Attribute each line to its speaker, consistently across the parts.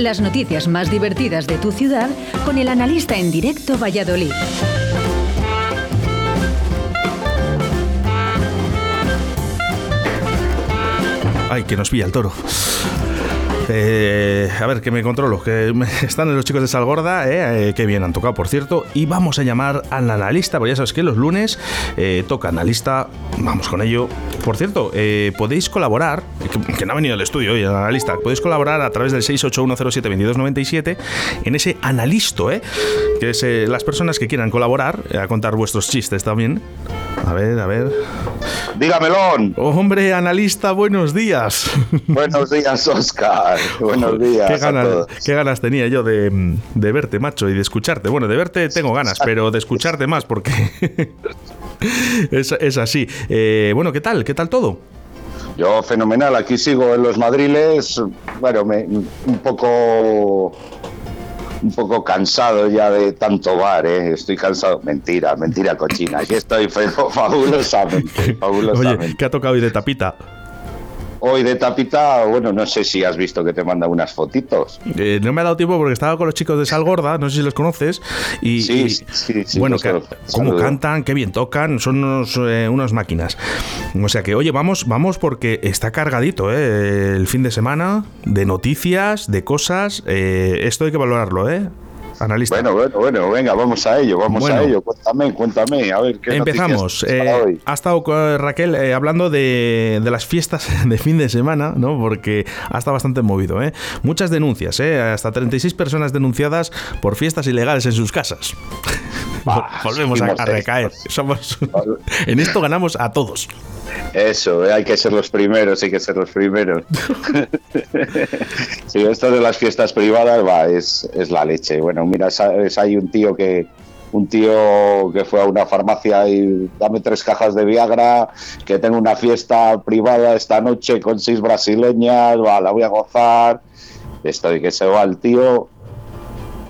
Speaker 1: Las noticias más divertidas de tu ciudad con el analista en directo Valladolid.
Speaker 2: Ay, que nos pilla el toro. Eh, a ver, que me controlo. Que están los chicos de Salgorda, eh, eh, que bien han tocado, por cierto. Y vamos a llamar al analista, porque ya sabes que los lunes toca analista. Vamos con ello. Por cierto, podéis colaborar, que, no ha venido al estudio hoy el analista, podéis colaborar a través del 681072297 en ese analisto, ¿eh? que es las personas que quieran colaborar a contar vuestros chistes también. A ver, a ver.
Speaker 3: Dígamelo.
Speaker 2: Oh, hombre, analista, buenos días.
Speaker 3: Buenos días, Oscar. Buenos días.
Speaker 2: Qué ganas, tenía yo de, verte, macho, y de escucharte. Bueno, de verte tengo ganas, pero de escucharte más porque es, así. Eh, bueno, ¿qué tal? ¿Qué tal todo?
Speaker 3: Yo fenomenal, aquí sigo en los madriles, bueno, me, un poco un poco cansado ya de tanto bar, ¿eh? Estoy cansado. Mentira, mentira cochina. Aquí estoy fabulosamente, fabulosamente.
Speaker 2: Oye, ¿qué ha tocado hoy de tapita?
Speaker 3: Hoy de tapita, bueno, no sé si has visto que te manda unas fotitos.
Speaker 2: Eh, no me ha dado tiempo porque estaba con los chicos de Salgorda, no sé si los conoces. Y,
Speaker 3: sí, sí, sí,
Speaker 2: Bueno, cómo cantan, qué bien tocan, son unos, eh, unas máquinas. O sea que, oye, vamos, vamos porque está cargadito eh, el fin de semana de noticias, de cosas. esto hay que valorarlo, ¿eh? Analista.
Speaker 3: Bueno, bueno, bueno, venga, vamos a ello, vamos a ello. Cuéntame, cuéntame, a ver qué
Speaker 2: Empezamos. Eh, ha estado Raquel eh, hablando de, las fiestas de fin de semana, ¿no? Porque ha estado bastante movido, ¿eh? Muchas denuncias, ¿eh? Hasta 36 personas denunciadas por fiestas ilegales en sus casas. Volvemos a, recaer. Somos, en esto ganamos a todos.
Speaker 3: Eso, hay que ser los primeros, hay que ser los primeros. sí, esto de las fiestas privadas va, es, es la leche. Bueno, mira, sabes, hay un tío que un tío que fue a una farmacia y dame tres cajas de Viagra, que tengo una fiesta privada esta noche con seis brasileñas, va, la voy a gozar. Esto de que se va el tío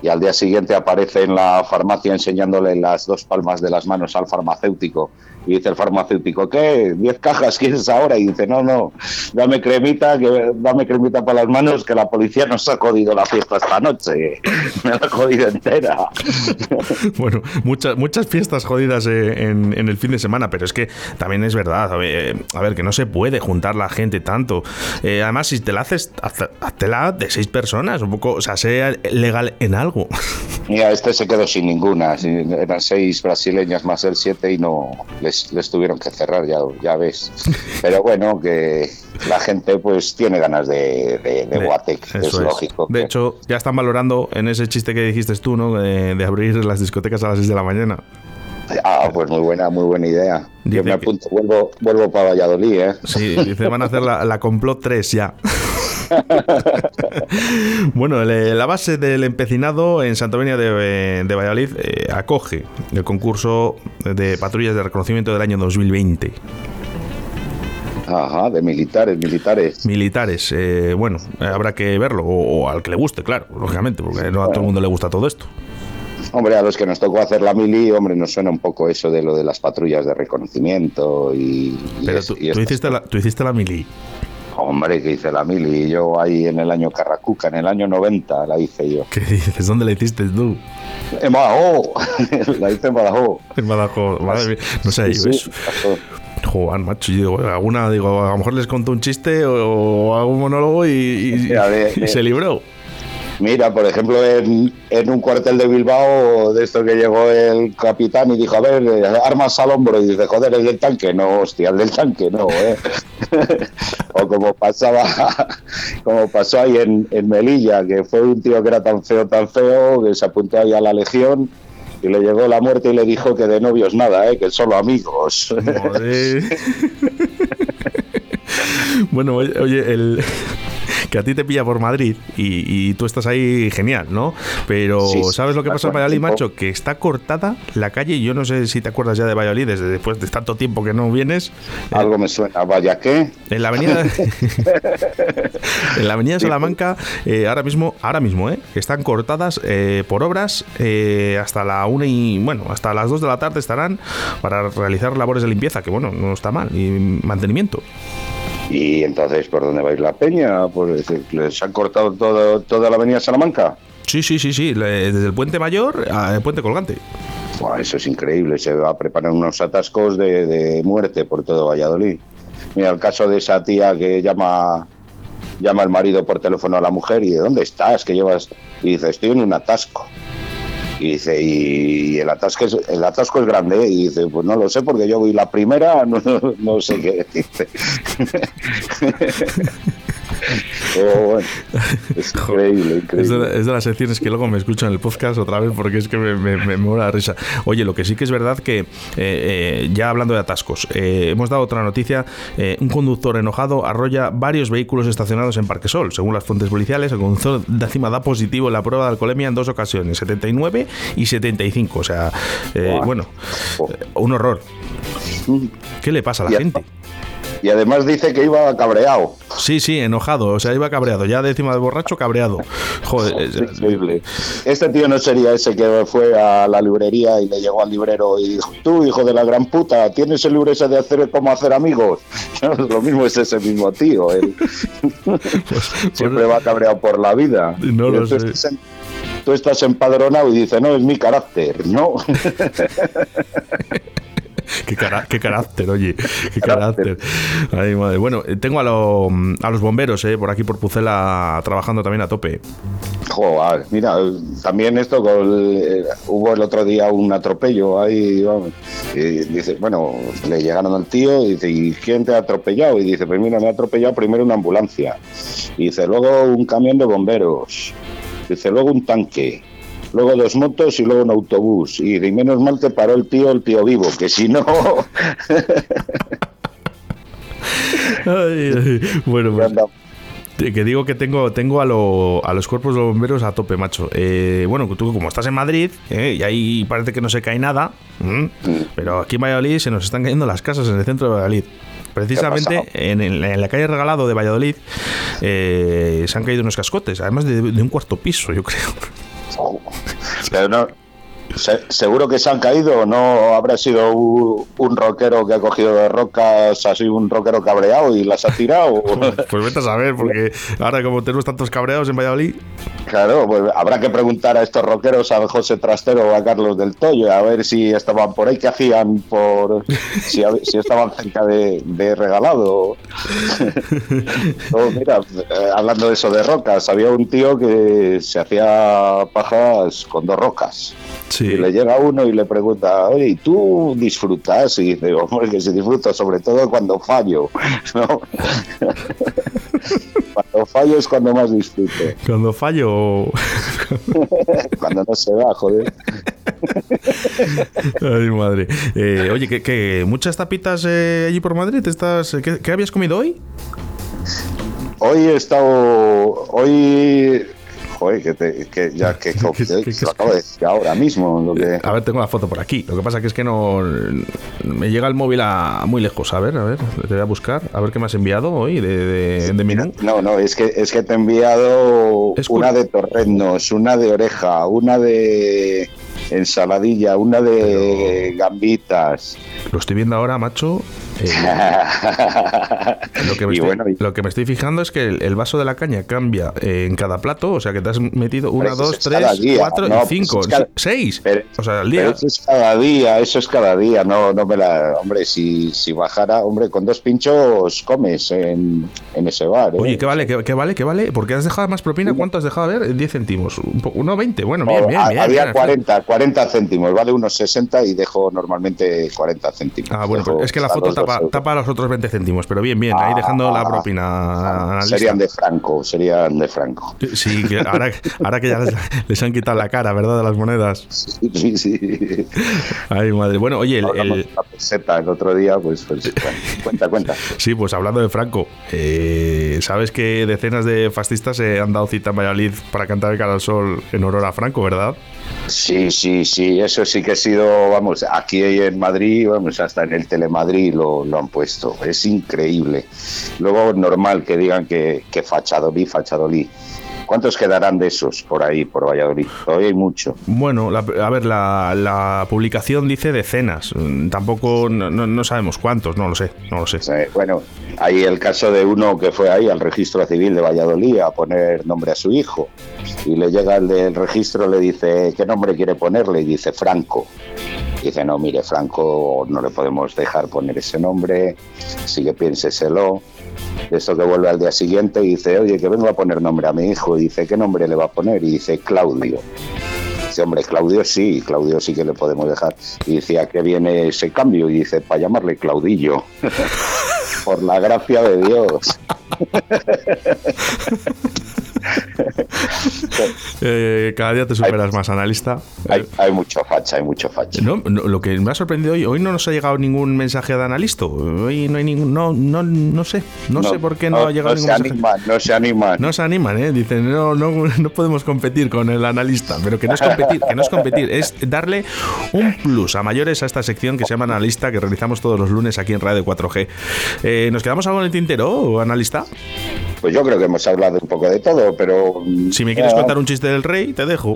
Speaker 3: y al día siguiente aparece en la farmacia enseñándole las dos palmas de las manos al farmacéutico y dice el farmacéutico, ¿qué? ¿Diez cajas quieres ahora? Y dice, no, no, dame cremita, que dame cremita para las manos, que la policía nos ha jodido la fiesta esta noche. Me la ha jodido entera.
Speaker 2: bueno, muchas, muchas fiestas jodidas eh, en, el fin de semana, pero es que también es verdad, a ver, que no se puede juntar la gente tanto. Eh, además, si te la haces, la de seis personas, un poco, o sea, sea legal en algo.
Speaker 3: Mira, este se quedó sin ninguna, eran seis brasileñas más el siete y no les, tuvieron que cerrar, ya, ya ves. Pero bueno, que la gente pues tiene ganas de, de, es, lógico.
Speaker 2: De hecho, ya están valorando en ese chiste que dijiste tú, ¿no? De, abrir las discotecas a las 6 de la mañana.
Speaker 3: Ah, pues muy buena, muy buena idea. Yo me apunto, vuelvo, vuelvo para Valladolid, ¿eh?
Speaker 2: Sí, dice, van a hacer la, la complot 3 ya. bueno, la base del empecinado en Santovenia de, de Valladolid eh, acoge el concurso de patrullas de reconocimiento del año 2020.
Speaker 3: Ajá, de militares, militares.
Speaker 2: Militares, eh, bueno, habrá que verlo, o, al que le guste, claro, lógicamente, porque no a todo el mundo le gusta todo esto.
Speaker 3: Hombre, a los que nos tocó hacer la mili, hombre, nos suena un poco eso de lo de las patrullas de reconocimiento y...
Speaker 2: Pero tú, hiciste la, tú hiciste la mili.
Speaker 3: Hombre, que hice la mili. Yo ahí en el año Carracuca, en el año 90 la hice yo.
Speaker 2: ¿Qué dices? ¿Dónde la hiciste tú?
Speaker 3: En Badajoz. la hice en Badajoz.
Speaker 2: En Badajoz. Madre No sé, sí, sí, Joder, macho, yo digo, alguna, digo, a lo mejor les contó un chiste o, algún monólogo y, y se libró.
Speaker 3: Mira, por ejemplo, en, un cuartel de Bilbao, de esto que llegó el capitán y dijo, a ver, armas al hombro, y dice, joder, el del tanque, no, hostia, el del tanque, no, ¿eh? o como pasaba, como pasó ahí en, Melilla, que fue un tío que era tan feo, tan feo, que se apuntó ahí a la legión, y le llegó la muerte y le dijo que de novios nada, ¿eh? que solo amigos.
Speaker 2: bueno, oye, el, que a ti te pilla por Madrid y, tú estás ahí genial, ¿no? Pero ¿sabes lo que pasa en Valladolid, macho? Que está cortada la calle y yo no sé si te acuerdas ya de Valladolid desde después de tanto tiempo que no vienes.
Speaker 3: Algo me suena, vaya qué.
Speaker 2: En la avenida en la avenida Salamanca eh, ahora mismo, ahora mismo, ¿eh? Están cortadas eh, por obras eh, hasta la una y bueno, hasta las dos de la tarde estarán para realizar labores de limpieza, que bueno, no está mal, y mantenimiento.
Speaker 3: Y entonces, ¿por dónde va a ir la peña? Pues les han cortado todo, toda la avenida Salamanca.
Speaker 2: Sí, sí, sí, sí, desde el puente mayor al puente colgante.
Speaker 3: eso es increíble, se va a preparar unos atascos de, de muerte por todo Valladolid. Mira, el caso de esa tía que llama llama el marido por teléfono a la mujer y ¿de dónde estás? que llevas? Y dice, estoy en un atasco. Y dice, y el atasco es, el atasco es grande. Y dice, pues no lo sé porque yo voy la primera, no, no sé qué dice. Oh, es increíble, increíble.
Speaker 2: Es de, las secciones que luego me escucho en el podcast otra vez porque es que me, me, me, la risa. Oye, lo que sí que es verdad que, eh, eh, ya hablando de atascos, eh, hemos dado otra noticia. un conductor enojado arrolla varios vehículos estacionados en Parquesol. Según las fuentes policiales, el conductor de encima da positivo en la prueba de alcoholemia en dos ocasiones, 79 y 75. O sea, bueno, un horror. Mm. ¿Qué le pasa a la gente?
Speaker 3: Y además dice que iba cabreado.
Speaker 2: Sí, sí, enojado. O sea, iba cabreado. Ya décima de borracho, cabreado. Joder. Es
Speaker 3: increíble. Este tío no sería ese que fue a la librería y le llegó al librero y dijo: Tú, hijo de la gran puta, ¿tienes el libro ese de hacer cómo hacer amigos? Lo mismo es ese mismo tío. Él. Pues, Siempre va cabreado por la vida.
Speaker 2: No lo sé.
Speaker 3: Tú estás empadronado y dice: No, es mi carácter. No.
Speaker 2: Qué, qué, carácter, oye, qué carácter. Bueno, eh, tengo a, a los bomberos eh, por aquí, por Pucela, trabajando también a tope.
Speaker 3: Joder, mira, también esto, eh, hubo el otro día un atropello ahí, y dice, bueno, le llegaron al tío y dice, ¿y quién te ha atropellado? Y dice, pues mira, me ha atropellado primero una ambulancia. Y dice, luego un camión de bomberos. Dice, luego un tanque luego dos motos y luego un autobús. Y de menos mal que paró el tío, el tío vivo, que si no...
Speaker 2: Bueno, pues, que digo que tengo, tengo a, los cuerpos de bomberos a tope, macho. Eh, bueno, tú como estás en Madrid, eh, y ahí parece que no se cae nada, pero aquí en Valladolid se nos están cayendo las casas en el centro de Valladolid. Precisamente en, la calle Regalado de Valladolid eh, se han caído unos cascotes, además de un cuarto piso, yo creo.
Speaker 3: Pero no, seguro que se han caído, no habrá sido un, rockero que ha cogido de rocas, así un rockero cabreado y las ha tirado.
Speaker 2: pues vete a saber, porque ahora como tenemos tantos cabreados en Valladolid.
Speaker 3: Claro, pues habrá que preguntar a estos rockeros, a José Trastero o a Carlos del Toyo, a ver si estaban por ahí, qué hacían, por si, estaban cerca de, regalado. mira, eh, hablando de eso de rocas, había un tío que se hacía pajas con dos rocas. Y le llega uno y le pregunta, oye, ¿y tú disfrutas? Y dice, hombre, que se disfruta sobre todo cuando fallo. cuando fallo es cuando más disfruto.
Speaker 2: Cuando fallo.
Speaker 3: cuando no se va, joder.
Speaker 2: Ay, madre. Eh, oye, ¿qué, muchas tapitas eh, allí por Madrid? Estás, ¿qué, ¿Qué habías comido hoy?
Speaker 3: Hoy he estado. Hoy que, ya que, lo acabo de decir ahora mismo.
Speaker 2: A ver, tengo la foto por aquí. Lo que pasa que es que no me llega el móvil a muy lejos. A ver, a ver, te voy a buscar. A ver qué me has enviado hoy de, de, menú.
Speaker 3: No, no, es que es que te he enviado una de torrenos, una de oreja, una de ensaladilla, una de gambitas.
Speaker 2: Lo estoy viendo ahora, macho, lo, que me estoy, lo que me estoy fijando es que el, vaso de la caña cambia eh, en cada plato, o sea que te has metido una, dos, tres, cuatro y pues cinco, seis. o sea, al día.
Speaker 3: eso es cada día, eso es cada día. No, no me la. Hombre, si, si bajara, hombre, con dos pinchos comes en, ese bar. ¿eh?
Speaker 2: Oye, ¿qué vale? ¿Qué, vale? ¿Qué vale? ¿Por qué has dejado más propina? ¿Cuánto has dejado? A ver, 10 céntimos. Uno 20. Bueno, bien, bien, bien.
Speaker 3: Había 40, 40 céntimos, vale unos 60 y dejo normalmente 40 céntimos.
Speaker 2: Ah, bueno, es que la foto tapa tapa, los otros 20 céntimos, pero bien, bien, ahí dejando la ah, propina.
Speaker 3: Serían de Franco, serían de Franco.
Speaker 2: Sí, ahora, ahora que ya les, han quitado la cara, ¿verdad? De las monedas.
Speaker 3: Sí, sí.
Speaker 2: Ay, madre. Bueno, oye, el, el...
Speaker 3: peseta el otro día, pues, pues cuenta, cuenta.
Speaker 2: Sí, pues hablando de Franco, eh, ¿sabes que decenas de fascistas se han dado cita en Valladolid para cantar el cara al sol en honor a Franco, verdad?
Speaker 3: Sí, sí, sí, eso sí que ha sido, vamos, aquí en Madrid, vamos, hasta en el Telemadrid lo, lo han puesto, es increíble. Luego, normal que digan que, que Fachadolí, Fachadolí. ¿Cuántos quedarán de esos por ahí, por Valladolid? Todavía hay mucho.
Speaker 2: Bueno, a ver, la, publicación dice decenas. Tampoco no, sabemos cuántos, no lo sé, no lo sé.
Speaker 3: bueno, hay el caso de uno que fue ahí al registro civil de Valladolid a poner nombre a su hijo y le llega el del registro, le dice qué nombre quiere ponerle y dice Franco. dice, no, mire, Franco no le podemos dejar poner ese nombre, así que esto que vuelve al día siguiente y dice, oye, que vengo a poner nombre a mi hijo. Y dice, ¿qué nombre le va a poner? Y dice, Claudio. Dice, hombre, Claudio sí, Claudio sí que le podemos dejar. Y dice, ¿a qué viene ese cambio? Y dice, para llamarle Claudillo. Por la gracia de Dios.
Speaker 2: Eh, cada día te superas más, analista.
Speaker 3: Hay, mucho facha, hay mucho facha.
Speaker 2: lo que me ha sorprendido hoy, hoy no nos ha llegado ningún mensaje de analista. Hoy no hay ningún, no, no, no sé, no, sé por qué no, ha llegado ningún
Speaker 3: mensaje. no se animan.
Speaker 2: No se animan, ¿eh? Dicen, no, no, no podemos competir con el analista, pero que no es competir, que no es competir, es darle un plus a mayores a esta sección que se llama analista que realizamos todos los lunes aquí en Radio 4G. Eh, ¿Nos quedamos algo en el tintero, analista?
Speaker 3: Pues yo creo que hemos hablado un poco de todo, pero...
Speaker 2: Si me quieres contar un chiste del rey, te dejo.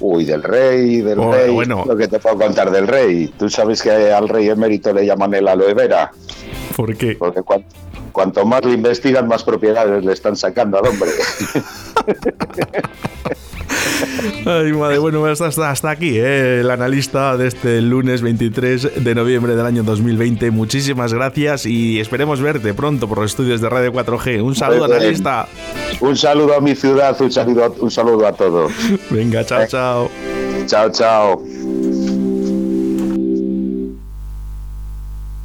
Speaker 3: Uy, del rey, del rey. Bueno. Lo que te puedo contar del rey. Tú sabes que al rey emérito le llaman el aloe vera.
Speaker 2: ¿Por qué?
Speaker 3: Porque cuanto más le investigan, más propiedades le están sacando al hombre.
Speaker 2: Ay, madre, bueno, hasta, hasta aquí, ¿eh? el analista de este lunes 23 de noviembre del año 2020. Muchísimas gracias y esperemos verte pronto por los estudios de Radio 4G. Un saludo, analista.
Speaker 3: Un saludo a mi ciudad, un saludo, un saludo a todos.
Speaker 2: Venga, chao, chao.
Speaker 3: Chao, chao.